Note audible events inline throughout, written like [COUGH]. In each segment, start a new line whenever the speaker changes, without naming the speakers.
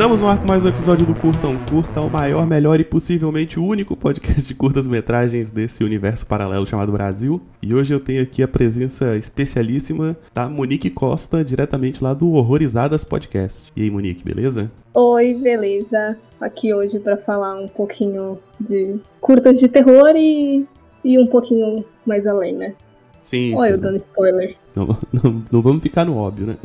Estamos no ar com mais um episódio do Curtão Curta, o maior, melhor e possivelmente o único podcast de curtas-metragens desse universo paralelo chamado Brasil. E hoje eu tenho aqui a presença especialíssima da Monique Costa, diretamente lá do Horrorizadas Podcast. E aí, Monique, beleza?
Oi, beleza? Aqui hoje para falar um pouquinho de curtas de terror e, e um pouquinho mais além, né?
Sim.
Olha, eu dando spoiler.
Não, [LAUGHS] não, não vamos ficar no óbvio, né?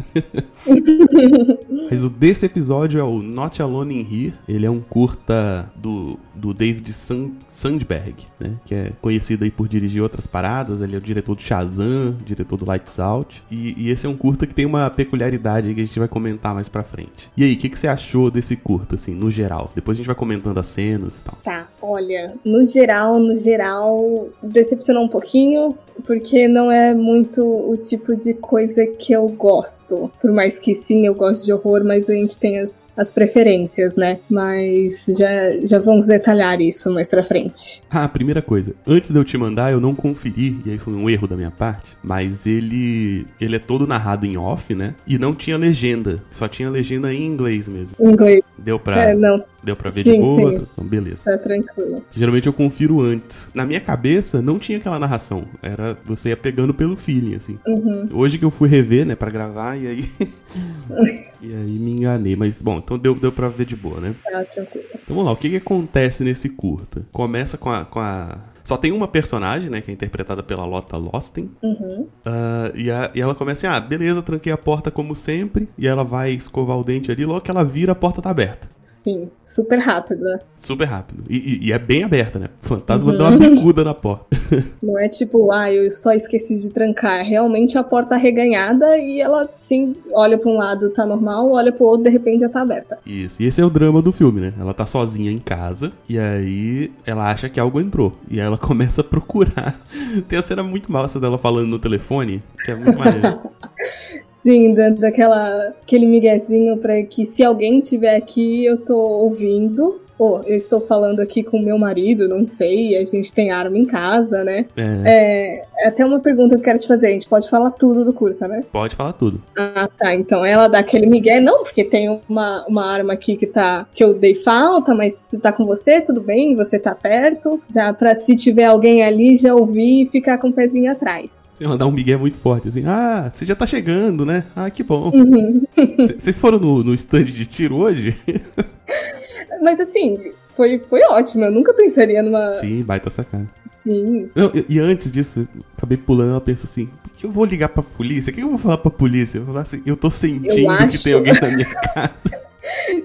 [LAUGHS] Mas o desse episódio é o Not Alone in Here. Ele é um curta do, do David Sand, Sandberg, né? Que é conhecido aí por dirigir outras paradas. Ele é o diretor do Shazam, diretor do Lights Out. E, e esse é um curta que tem uma peculiaridade aí que a gente vai comentar mais pra frente. E aí, o que, que você achou desse curta, assim, no geral? Depois a gente vai comentando as cenas e tal.
Tá, olha, no geral, no geral, decepcionou um pouquinho, porque não é muito o tipo de coisa que eu gosto. Por mais que sim, eu gosto de horror, mas a gente tem as, as preferências, né? Mas já, já vamos detalhar isso mais pra frente.
Ah, primeira coisa, antes de eu te mandar, eu não conferi, e aí foi um erro da minha parte, mas ele ele é todo narrado em off, né? E não tinha legenda, só tinha legenda em inglês mesmo.
Inglês,
Deu pra,
é, não,
deu pra ver
sim,
de boa?
sim.
Então, beleza.
tá tranquilo.
Geralmente eu confiro antes. Na minha cabeça, não tinha aquela narração. Era você ia pegando pelo feeling, assim.
Uhum.
Hoje que eu fui rever, né, pra gravar, e aí. [LAUGHS] e aí me enganei. Mas, bom, então deu, deu pra ver de boa, né?
Tá tranquilo.
Então vamos lá, o que, que acontece nesse curta? Começa com a, com a. Só tem uma personagem, né, que é interpretada pela Lotta Losten.
Uhum.
Ah, e, a- e ela começa assim: ah, beleza, tranquei a porta como sempre. E ela vai escovar o dente ali, logo que ela vira, a porta tá aberta.
Sim, super rápido, né?
Super rápido. E, e- e é bem aberta, né? O fantasma deu uma bicuda na porta. [LAUGHS]
Não é tipo, ah, eu só esqueci de trancar. É realmente a porta arreganhada e ela, sim, olha pra um lado, tá normal, olha pro outro, de repente já tá aberta.
Isso. E esse é o drama do filme, né? Ela tá sozinha em casa e aí ela acha que algo entrou. E aí ela começa a procurar. [LAUGHS] Tem a cena muito massa dela falando no telefone, que é muito maneiro. [LAUGHS]
Sim, dando daquela, aquele miguezinho pra que se alguém tiver aqui, eu tô ouvindo. Ou eu estou falando aqui com meu marido, não sei, a gente tem arma em casa, né?
É,
É, é até uma pergunta que eu quero te fazer, a gente pode falar tudo do curta, né?
pode falar tudo.
Ah, tá. Então ela dá aquele migué, não, porque tem uma, uma arma aqui que tá que eu dei falta, mas se tá com você, tudo bem, você tá perto. Já pra se tiver alguém ali, já ouvir e ficar com o pezinho atrás.
Ela dá um migué muito forte, assim. Ah, você já tá chegando, né? Ah, que bom.
Uhum. [LAUGHS]
Vocês foram no, no stand de tiro hoje? [LAUGHS]
Mas assim, foi, foi ótimo. Eu nunca pensaria numa.
Sim, baita sacana.
Sim.
Não, e, e antes disso, eu acabei pulando, ela pensa assim, por que eu vou ligar pra polícia? O que eu vou falar pra polícia? Eu vou falar assim, eu tô sentindo que
acho.
tem alguém na minha [LAUGHS] casa.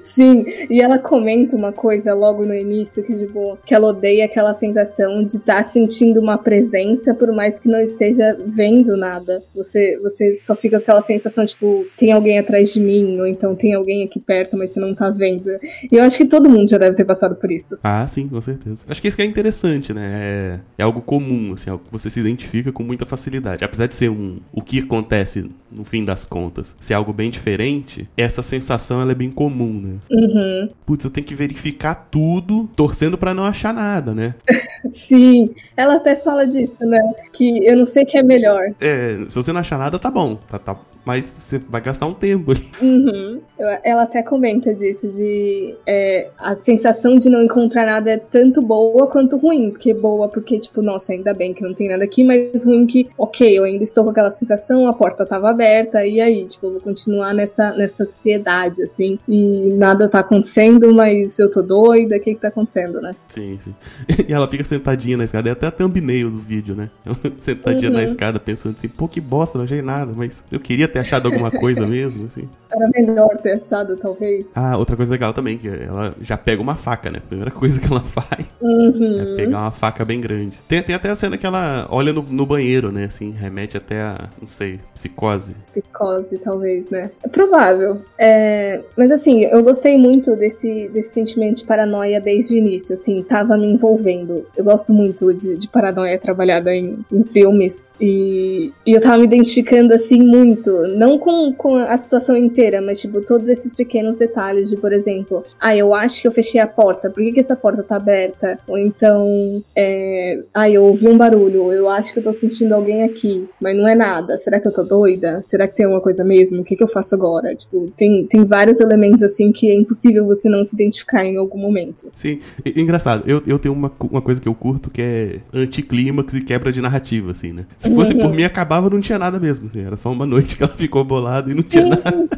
Sim, e ela comenta uma coisa logo no início que, tipo, que ela odeia aquela sensação de estar sentindo uma presença, por mais que não esteja vendo nada. Você, você só fica com aquela sensação, tipo, tem alguém atrás de mim, ou então tem alguém aqui perto, mas você não tá vendo. E eu acho que todo mundo já deve ter passado por isso.
Ah, sim, com certeza. Acho que isso que é interessante, né? É, é algo comum, assim, algo que você se identifica com muita facilidade. Apesar de ser um o que acontece no fim das contas, ser algo bem diferente, essa sensação ela é bem comum, né?
Uhum.
Putz, eu tenho que verificar tudo, torcendo pra não achar nada, né? [LAUGHS]
Sim, ela até fala disso, né? Que eu não sei o que é melhor.
É, se você não achar nada, tá bom. Tá, tá, mas você vai gastar um tempo ali.
Uhum. Ela até comenta disso, de é, a sensação de não encontrar nada é tanto boa quanto ruim. Porque boa porque, tipo, nossa, ainda bem que não tem nada aqui, mas ruim que, ok, eu ainda estou com aquela sensação, a porta tava aberta, e aí, tipo, eu vou continuar nessa, nessa ansiedade, assim, e nada tá acontecendo, mas eu tô doida, o que que tá acontecendo, né?
Sim, sim. [LAUGHS] E ela fica sentadinha na escada. É até a thumbnail do vídeo, né? [LAUGHS] Ela sentadinha
Uhum.
na escada, pensando assim, pô, que bosta, não achei nada. Mas eu queria ter achado alguma coisa [LAUGHS] mesmo, assim.
Era melhor ter achado, talvez.
Ah, outra coisa legal também, que ela já pega uma faca, né? A primeira coisa que ela faz
Uhum.
é pegar uma faca bem grande. Tem, tem até a cena que ela olha no, no banheiro, né? Assim, remete até a, não sei, psicose.
Psicose, talvez, né? É provável. É, mas assim, eu gostei muito desse, desse sentimento de paranoia desde o início, assim, tava me envolvendo. Eu gosto muito de, de paranoia trabalhada em, em filmes. E, e eu tava me identificando, assim, muito. não com, com a situação inteira, mas, tipo, todos esses pequenos detalhes de, por exemplo, ah, eu acho que eu fechei a porta, por que, que essa porta tá aberta? Ou então, é, ah, eu ouvi um barulho, eu acho que eu tô sentindo alguém aqui, mas não é nada. Será que eu tô doida? Será que tem alguma coisa mesmo? O que, que eu faço agora? Tipo, tem, tem vários elementos, assim, que é impossível você não se identificar em algum momento.
Sim, engraçado, eu, eu tenho uma, uma coisa que eu curto que é anticlímax e quebra de narrativa, assim, né? Se fosse uhum. por mim, acabava, não tinha nada mesmo. Era só uma noite que ela ficou bolada e não tinha Sim. nada.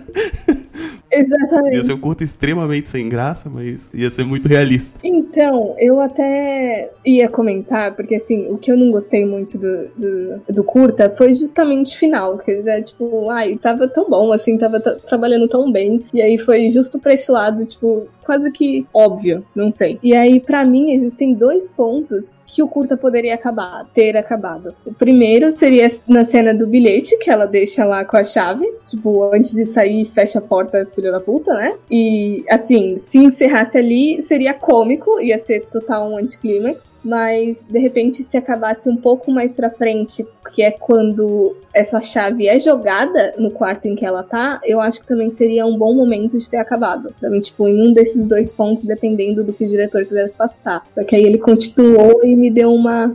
Exatamente.
Ia ser um curto extremamente sem graça, mas ia ser muito realista.
Então, eu até ia comentar, porque assim, o que eu não gostei muito do, do, do curta foi justamente o final, que já, tipo, ai, tava tão bom, assim, tava trabalhando tão bem. E aí foi justo pra esse lado, tipo, quase que óbvio, não sei. E aí, para mim, existem dois pontos que o curta poderia acabar, ter acabado. O primeiro seria na cena do bilhete, que ela deixa lá com a chave, tipo, antes de sair, fecha a porta, filho da puta, né? E, assim, se encerrasse ali, seria cômico, ia ser total um anticlímax, mas, de repente, se acabasse um pouco mais pra frente, que é quando essa chave é jogada no quarto em que ela tá, eu acho que também seria um bom momento de ter acabado. Pra mim, tipo, em um desses dois pontos, dependendo do que o diretor quisesse passar. Só que aí ele continuou e me deu uma.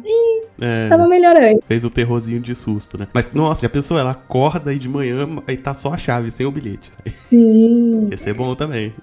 É, tava melhorando.
Fez o terrorzinho de susto, né? Mas, nossa, já pensou? Ela acorda aí de manhã e tá só a chave, sem o bilhete.
Sim.
Ia ser bom também.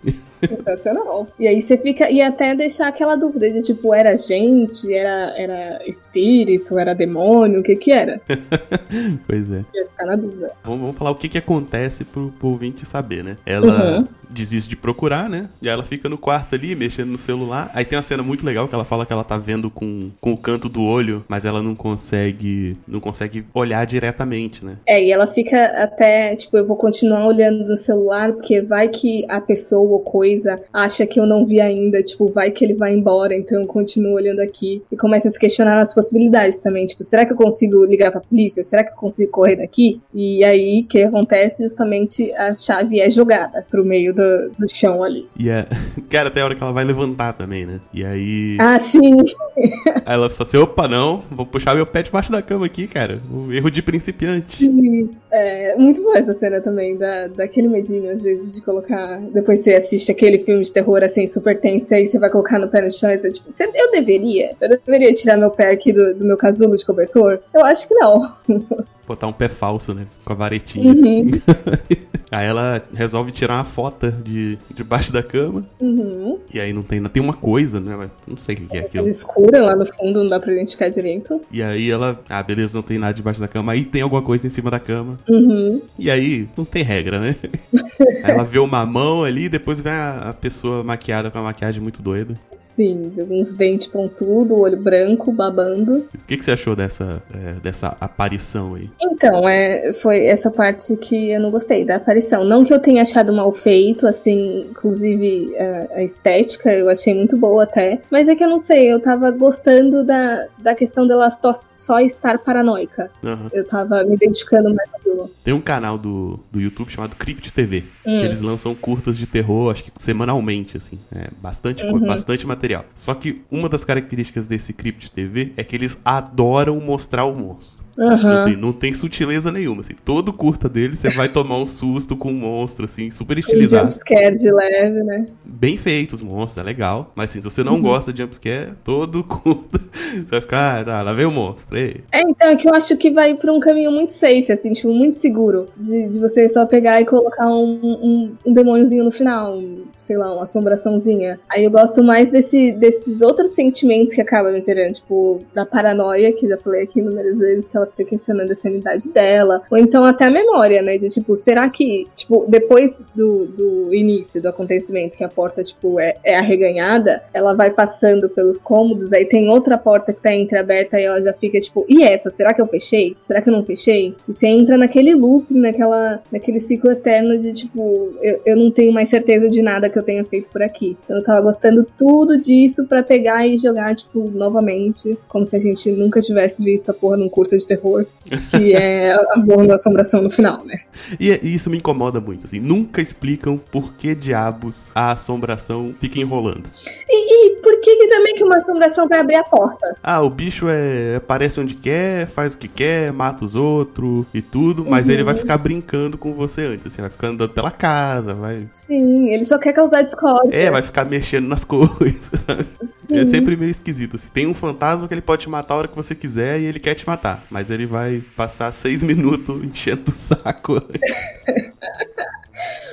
Sensacional. E aí você fica. E até deixar aquela dúvida de tipo, era gente, era, era espírito, era demônio, o que que era? [LAUGHS]
pois é.
Ia ficar na dúvida.
Vamos, vamos falar o que que acontece pro, pro ouvinte saber, né? Ela. Uhum desiste de procurar, né? E ela fica no quarto ali, mexendo no celular. Aí tem uma cena muito legal que ela fala que ela tá vendo com, com o canto do olho, mas ela não consegue não consegue olhar diretamente, né?
É, e ela fica até, tipo, eu vou continuar olhando no celular, porque vai que a pessoa ou coisa acha que eu não vi ainda, tipo, vai que ele vai embora, então eu continuo olhando aqui. E começa a se questionar as possibilidades também, tipo, será que eu consigo ligar pra polícia? Será que eu consigo correr daqui? E aí, o que acontece? Justamente a chave é jogada pro meio do do, do chão ali.
E é. [LAUGHS] Cara, até a hora que ela vai levantar também, né? E aí.
Ah, sim! [LAUGHS]
Aí ela fala assim: opa, não, vou puxar meu pé debaixo da cama aqui, cara. O erro de principiante.
Sim. É muito boa essa cena também, da, daquele medinho, às vezes, de colocar. Depois você assiste aquele filme de terror assim, super tenso, aí você vai colocar no pé no chão e você, tipo, eu deveria? Eu deveria tirar meu pé aqui do, do meu casulo de cobertor? Eu acho que não.
Botar um pé falso, né? Com a varetinha. Uhum. [LAUGHS] aí ela resolve tirar uma foto de debaixo da cama.
Uhum.
E aí não tem, tem uma coisa, né? Não sei o que é aquilo.
escura lá no fundo, não dá pra identificar direito.
E aí ela, ah, beleza, não tem nada debaixo da cama. Aí tem alguma coisa em cima da cama.
Uhum.
E aí não tem regra, né? [LAUGHS] ela vê uma mão ali, depois vem a, a pessoa maquiada com uma maquiagem muito doida.
Sim, uns dentes pontudo, olho branco, babando.
O que, que você achou dessa, é, dessa aparição aí?
Então, é, foi essa parte que eu não gostei da aparição. Não que eu tenha achado mal feito, assim, inclusive a, a estética eu achei muito boa até. Mas é que eu não sei, eu tava gostando da, da questão dela só estar paranoica. Uhum. Eu tava me identificando mais com aquilo.
Tem um canal do, do YouTube chamado Crypt TV, hum. que eles lançam curtas de terror, acho que semanalmente, assim. É bastante, uhum. bastante material material. Só que uma das características desse Crypt TV é que eles adoram mostrar o monstro. Uhum. Assim, não tem sutileza nenhuma. Assim, todo curta dele você vai tomar um susto com um monstro, assim, super estilizado.
Um jumpscare de leve, né?
Bem feito os monstros, é legal. Mas assim, se você não uhum. gosta de jumpscare, todo [LAUGHS] curta você vai ficar, ah, tá, lá vem o monstro. Ei.
É, então, é que eu acho que vai pra um caminho muito safe, assim, tipo, muito seguro. De, de você só pegar e colocar um, um, um demôniozinho no final, um, sei lá, uma assombraçãozinha. Aí eu gosto mais desse, desses outros sentimentos que acabam me tirando, tipo, da paranoia, que já falei aqui inúmeras vezes, que ela ela fica questionando a sanidade dela, ou então até a memória, né? De tipo, será que, tipo, depois do, do início do acontecimento, que a porta, tipo, é, é arreganhada, ela vai passando pelos cômodos, aí tem outra porta que tá entreaberta e ela já fica, tipo, e essa? Será que eu fechei? Será que eu não fechei? E você entra naquele loop, naquela, naquele ciclo eterno de, tipo, eu, eu não tenho mais certeza de nada que eu tenha feito por aqui. Então eu tava gostando tudo disso para pegar e jogar, tipo, novamente, como se a gente nunca tivesse visto a porra num curta de terror, que é a boa da assombração no final, né?
E, e isso me incomoda muito, assim. Nunca explicam por que diabos a assombração fica enrolando.
E, e por que, que também que uma assombração vai abrir a porta?
Ah, o bicho é aparece onde quer, faz o que quer, mata os outros e tudo, mas
Uhum.
ele vai ficar brincando com você antes, assim, vai ficar andando pela casa, vai.
Sim, ele só quer causar discórdia.
É, vai ficar mexendo nas [LAUGHS] coisas. sabe?
Sim.
É sempre meio esquisito. Assim. Tem um fantasma que ele pode te matar a hora que você quiser e ele quer te matar. Mas ele vai passar seis minutos enchendo o saco. [LAUGHS]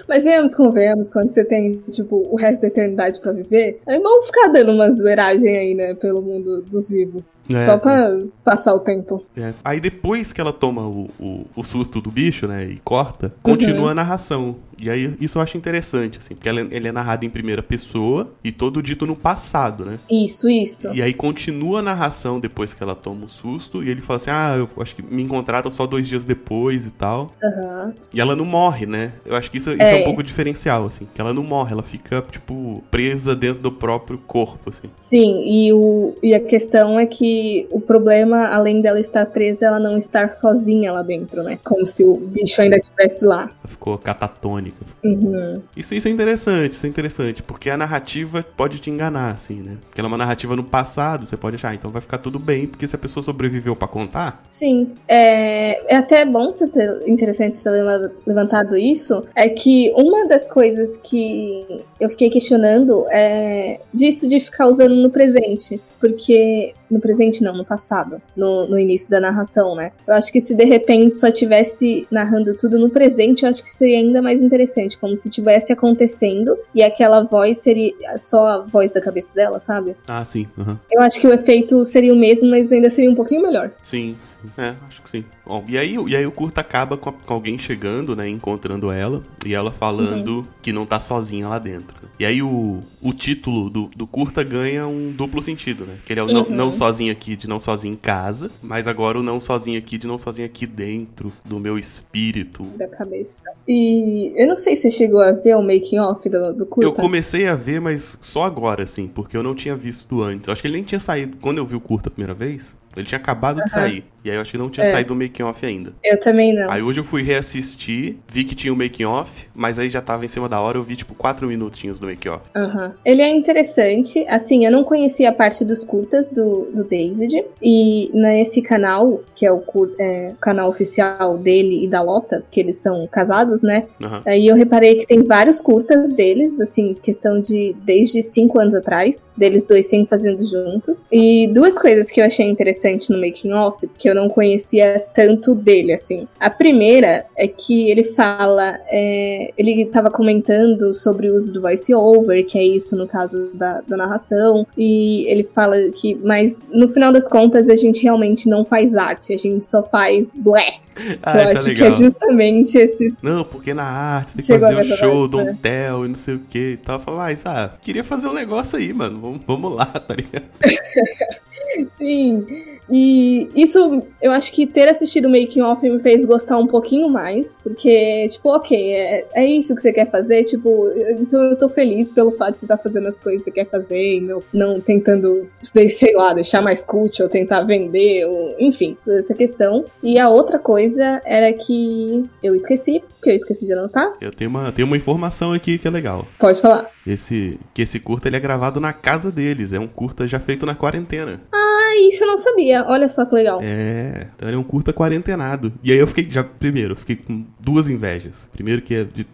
Mas vemos, convenhamos, quando você tem, tipo, o resto da eternidade pra viver, é bom ficar dando uma zoeiragem aí, né, pelo mundo dos vivos.
É.
Só pra passar o tempo.
É. Aí depois que ela toma o, o, o susto do bicho, né, e corta, continua a narração. E aí isso eu acho interessante, assim, porque ela- ele é narrado em primeira pessoa e todo dito no passado, né?
Isso, isso.
E aí continua a narração depois que ela toma o susto e ele fala assim, ah, eu acho que me encontraram só dois dias depois e tal.
Aham.
E ela não morre, né? Eu acho que isso, isso é.
É.
um pouco diferencial, assim. Que ela não morre, ela fica, tipo, presa dentro do próprio corpo, assim.
Sim, e, o, e a questão é que o problema, além dela estar presa, ela não estar sozinha lá dentro, né? Como se o bicho ainda estivesse lá.
Ela ficou catatônica.
Uhum.
Isso, isso é interessante, isso é interessante. Porque a narrativa pode te enganar, assim, né? Porque ela é uma narrativa no passado, você pode achar, ah, então vai ficar tudo bem, porque se a pessoa sobreviveu pra contar,
Sim, é, é até bom você ter, interessante você ter leva- levantado isso, é que uma das coisas que eu fiquei questionando é disso de ficar usando no presente, porque no presente não, no passado, no, no início da narração, né? Eu acho que se de repente só tivesse narrando tudo no presente, eu acho que seria ainda mais interessante, como se tivesse acontecendo e aquela voz seria só a voz da cabeça dela, sabe?
ah, sim, aham.
Eu acho que o efeito seria o mesmo, mas ainda seria um pouquinho melhor.
Sim, sim. É, acho que sim. Bom, e aí, e aí o curta acaba com, alguém chegando, né? Encontrando ela. E ela falando que não tá sozinha lá dentro. E aí o, o título do, do curta ganha um duplo sentido, né? Que ele é o não,
Uhum.
não sozinho aqui de não sozinho em casa. Mas agora o não sozinho aqui de não sozinho aqui dentro do meu espírito.
da cabeça. E eu não sei se você chegou a ver o making off do, do curta.
Eu comecei a ver, mas só agora, assim, porque eu não tinha visto antes. Eu acho que ele nem tinha saído. Quando eu vi o curta a primeira vez, ele tinha acabado de sair. E aí eu acho que não tinha
É.
saído o making off ainda.
Eu também não.
Aí hoje eu fui reassistir, vi que tinha o making off, mas aí já tava em cima da hora, eu vi tipo 4 minutinhos do making off.
Aham. Ele é interessante. Assim, eu não conhecia a parte dos curtas do, do David. E nesse canal, que é o, é, canal oficial dele e da Lota, que eles são casados, né?
Aham.
Aí eu reparei que tem vários curtas deles, assim, questão de desde cinco anos atrás, deles dois sempre fazendo juntos. E duas coisas que eu achei interessante no making off, que eu não conhecia tanto dele, assim. A primeira é que ele fala, é, ele tava comentando sobre o uso do voice over, que é isso no caso da, da narração, e ele fala que, mas no final das contas a gente realmente não faz arte, a gente só faz blé. [LAUGHS]
Ah,
eu
é
acho que é justamente esse
Não, porque na arte tem que
Chegou
fazer
essa
show,
parte,
Dom Tel e não sei o que e tal. Eu falava, mas ah, queria fazer um negócio aí, mano. Vamos, vamos lá, tá ligado? [LAUGHS]
Sim, e isso eu acho que ter assistido o Making Off me fez gostar um pouquinho mais, porque, tipo, ok, é, é isso que você quer fazer, tipo, então eu tô feliz pelo fato de você estar fazendo as coisas que você quer fazer e não, não tentando, sei lá, deixar mais cult ou tentar vender, ou, enfim, essa questão. E a outra coisa era que eu esqueci, porque eu esqueci de anotar.
Eu tenho uma, tenho uma informação aqui que é legal.
Pode falar.
Esse, que esse curta ele é gravado na casa deles. É um curta já feito na quarentena.
Ah, isso eu não sabia. Olha só que legal.
É, então ele é um curta quarentenado. E aí eu fiquei, já, primeiro, eu fiquei com duas invejas. Primeiro que é de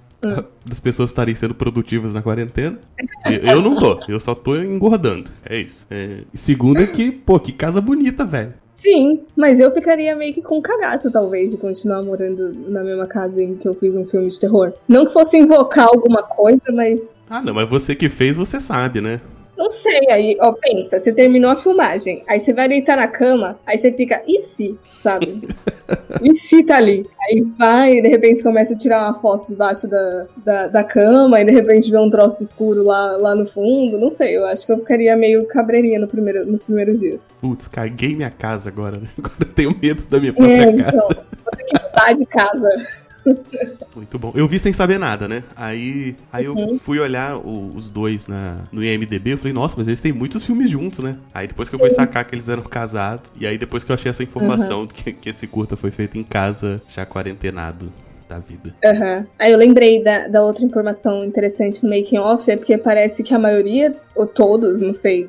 das pessoas estarem sendo produtivas na quarentena. Eu, não tô, eu só tô engordando. É isso. É, e segundo é que, pô, que casa bonita, velho.
Sim, mas eu ficaria meio que com cagaço, talvez, de continuar morando na mesma casa em que eu fiz um filme de terror. Não que fosse invocar alguma coisa, mas.
Ah, não, mas você que fez, você sabe, né?
Não sei, aí, ó, pensa, você terminou a filmagem, aí você vai deitar na cama, aí você fica, e se, sabe? [LAUGHS] e se tá ali? Aí vai, e de repente começa a tirar uma foto debaixo da, da, da cama, e de repente vê um troço escuro lá, lá no fundo, não sei, eu acho que eu ficaria meio cabreirinha no primeiro, nos primeiros dias.
Putz, caguei minha casa agora, né? [LAUGHS] Agora eu tenho medo da minha própria
É,
casa.
então, vou ter que mudar de casa. [LAUGHS]
Muito bom. Eu vi sem saber nada, né? Aí, aí eu
Uhum.
fui olhar o- os dois na, no IMDB, eu falei, nossa, mas eles têm muitos filmes juntos, né? Aí depois que eu fui sacar que eles eram casados, e aí depois que eu achei essa informação
Uhum.
que, que esse curta foi feito em casa, já quarentenado da vida.
Aham. Aí eu lembrei da, da outra informação interessante no making off, é porque parece que a maioria, ou todos, não sei,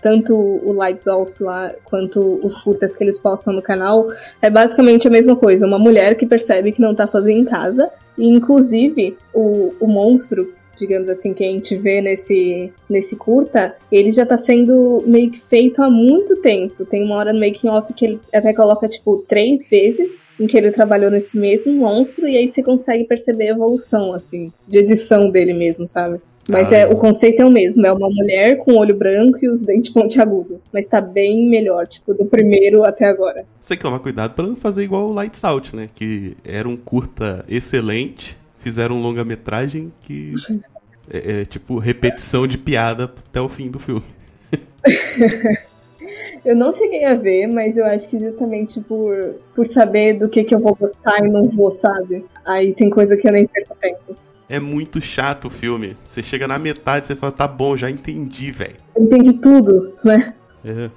tanto o Lights Off lá quanto os curtas que eles postam no canal, é basicamente a mesma coisa. Uma mulher que percebe que não tá sozinha em casa, e inclusive o, o monstro. Digamos assim, que a gente vê nesse, nesse curta, ele já tá sendo meio que feito há muito tempo. Tem uma hora no making off que ele até coloca, tipo, três vezes em que ele trabalhou nesse mesmo monstro, e aí você consegue perceber a evolução, assim, de edição dele mesmo, sabe? Mas
Ah,
é,
legal.
o conceito é o mesmo, é uma mulher com olho branco e os dentes pontiagudos. Mas tá bem melhor, tipo, do primeiro até agora.
Você tem que tomar cuidado pra não fazer igual o Lights Out, né? Que era um curta excelente, fizeram um longa-metragem que [LAUGHS] é, é tipo repetição de piada até o fim do filme. [LAUGHS]
Eu não cheguei a ver, mas eu acho que justamente por, por saber do que, que eu vou gostar e não vou, sabe? Aí tem coisa que eu nem perco tempo.
É muito chato o filme. Você chega na metade e você fala, tá bom, já entendi, velho.
Entendi tudo, né?
É.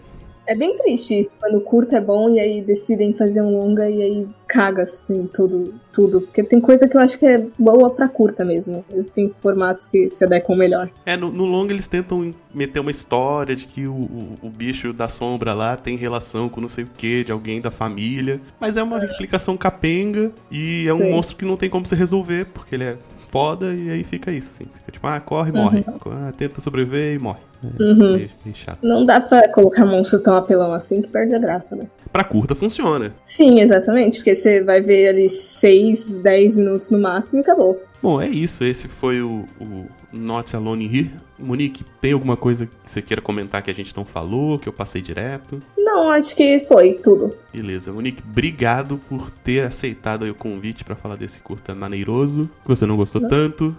É bem triste isso, quando o curto é bom e aí decidem fazer um longa e aí caga, assim, tudo, tudo. Porque tem coisa que eu acho que é boa pra curta mesmo. Eles têm formatos que se adequam melhor.
É, no, no longa eles tentam meter uma história de que o, o, o bicho da sombra lá tem relação com não sei o que, de alguém da família. Mas é uma explicação capenga e é um
Sim.
monstro que não tem como se resolver, porque ele é foda e aí fica isso, assim. Fica tipo, ah, corre morre. Ah, tenta sobreviver e morre. É,
Uhum.
meio, meio chato.
Não dá pra colocar monstro tão apelão assim que perde a graça, né?
Pra curta funciona.
Sim, exatamente, porque você vai ver ali 6, 10 minutos no máximo e acabou.
Bom, é isso. Esse foi o, o Not Alone Here. Monique, tem alguma coisa que você queira comentar que a gente não falou, que eu passei direto?
Não, acho que foi tudo.
Beleza, Monique, obrigado por ter aceitado o convite pra falar desse curta maneiroso, que você não gostou tanto.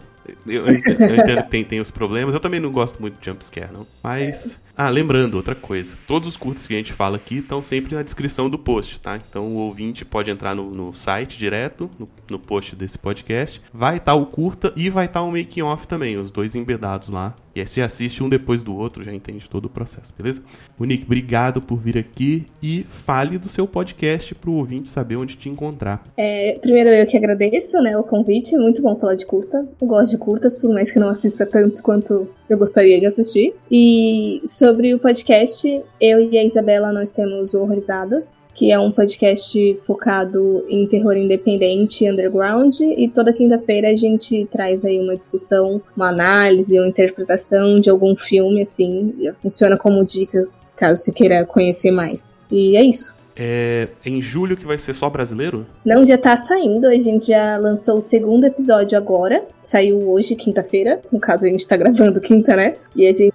Eu, eu entendo eu entendo que tem, tem os problemas. Eu também não gosto muito de jumpscare, não. Mas. Ah, lembrando, outra coisa. Todos os curtas que a gente fala aqui estão sempre na descrição do post, tá? Então o ouvinte pode entrar no, no site direto, no, no post desse podcast. Vai estar o curta e vai estar o making off também, os dois embedados lá. E aí você assiste um depois do outro, já entende todo o processo, beleza? Monique, obrigado por vir aqui e fale do seu podcast pro ouvinte saber onde te encontrar.
É, primeiro eu que agradeço, né, o convite. Muito bom falar de curta. Eu gosto de curtas, por mais que não assista tanto quanto eu gostaria de assistir. E sobre o podcast, eu e a Isabela nós temos o Horrorizadas, que é um podcast focado em terror independente e underground. E toda quinta-feira a gente traz aí uma discussão, uma análise, uma interpretação de algum filme, assim. Funciona como dica caso você queira conhecer mais. E é isso.
É em julho que vai ser só brasileiro?
Não, já tá saindo. A gente já lançou o segundo episódio agora. Saiu hoje, quinta-feira. No caso, a gente tá gravando quinta, né? E a gente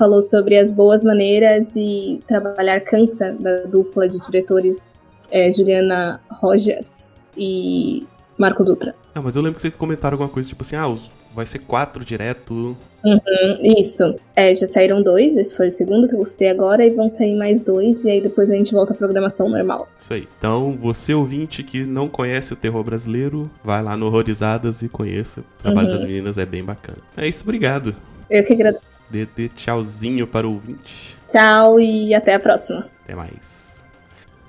falou sobre as boas maneiras e trabalhar cansa da dupla de diretores é, Juliana Rojas e Marco Dutra.
Não, mas eu lembro que vocês comentaram alguma coisa tipo assim, ah, os- vai ser quatro direto.
Hum, Isso. É, já saíram dois. Esse foi o segundo que eu gostei agora. E vão sair mais dois. E aí depois a gente volta à programação normal.
Isso aí. Então, você ouvinte que não conhece o terror brasileiro, vai lá no Horrorizadas e conheça. O trabalho
Uhum.
das meninas é bem bacana. É isso, obrigado.
Eu que agradeço.
Dê, dê tchauzinho para o ouvinte.
Tchau e até a próxima.
Até mais.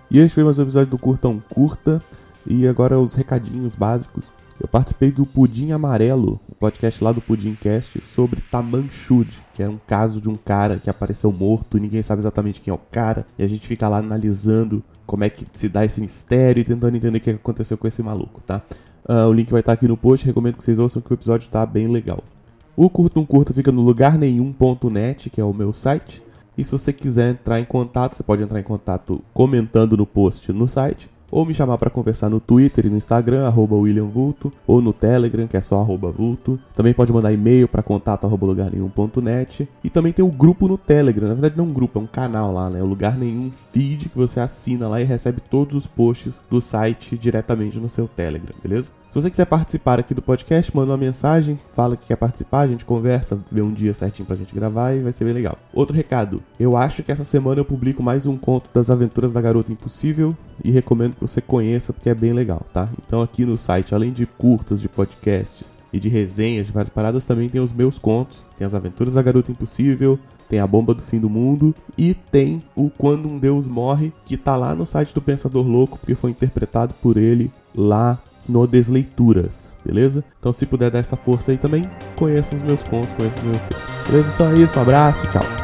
E este foi mais um episódio do Curtão Curta. E agora os recadinhos básicos. Eu participei do Pudim Amarelo, o podcast lá do Pudimcast, sobre Tamanchud, que é um caso de um cara que apareceu morto e ninguém sabe exatamente quem é o cara. E a gente fica lá analisando como é que se dá esse mistério e tentando entender o que aconteceu com esse maluco, tá? Ah, o link vai estar aqui no post, recomendo que vocês ouçam que o episódio tá bem legal. O Curto um Curto fica no lugarnenhum.net, que é o meu site. E se você quiser entrar em contato, você pode entrar em contato comentando no post no site, ou me chamar para conversar no Twitter e no Instagram, arroba William Vulto, ou no Telegram, que é só arroba Vulto. Também pode mandar e-mail para contato arroba lugarnenhum.net. E também tem o grupo no Telegram, na verdade não é um grupo, é um canal lá, né? O Lugar Nenhum Feed, que você assina lá e recebe todos os posts do site diretamente no seu Telegram, beleza? Se você quiser participar aqui do podcast, manda uma mensagem, fala que quer participar, a gente conversa, vê um dia certinho pra gente gravar e vai ser bem legal. Outro recado, eu acho que essa semana eu publico mais um conto das aventuras da Garota Impossível e recomendo que você conheça porque é bem legal, tá? Então aqui no site, além de curtas, de podcasts, e de resenhas de várias paradas, também tem os meus contos. Tem as aventuras da Garota Impossível, tem a Bomba do Fim do Mundo e tem o Quando um Deus Morre, que tá lá no site do Pensador Louco, porque foi interpretado por ele lá no Desleituras, beleza? Então se puder dar essa força aí também, conheça os meus contos, conheça os meus textos. Beleza? Então é isso, um abraço, tchau.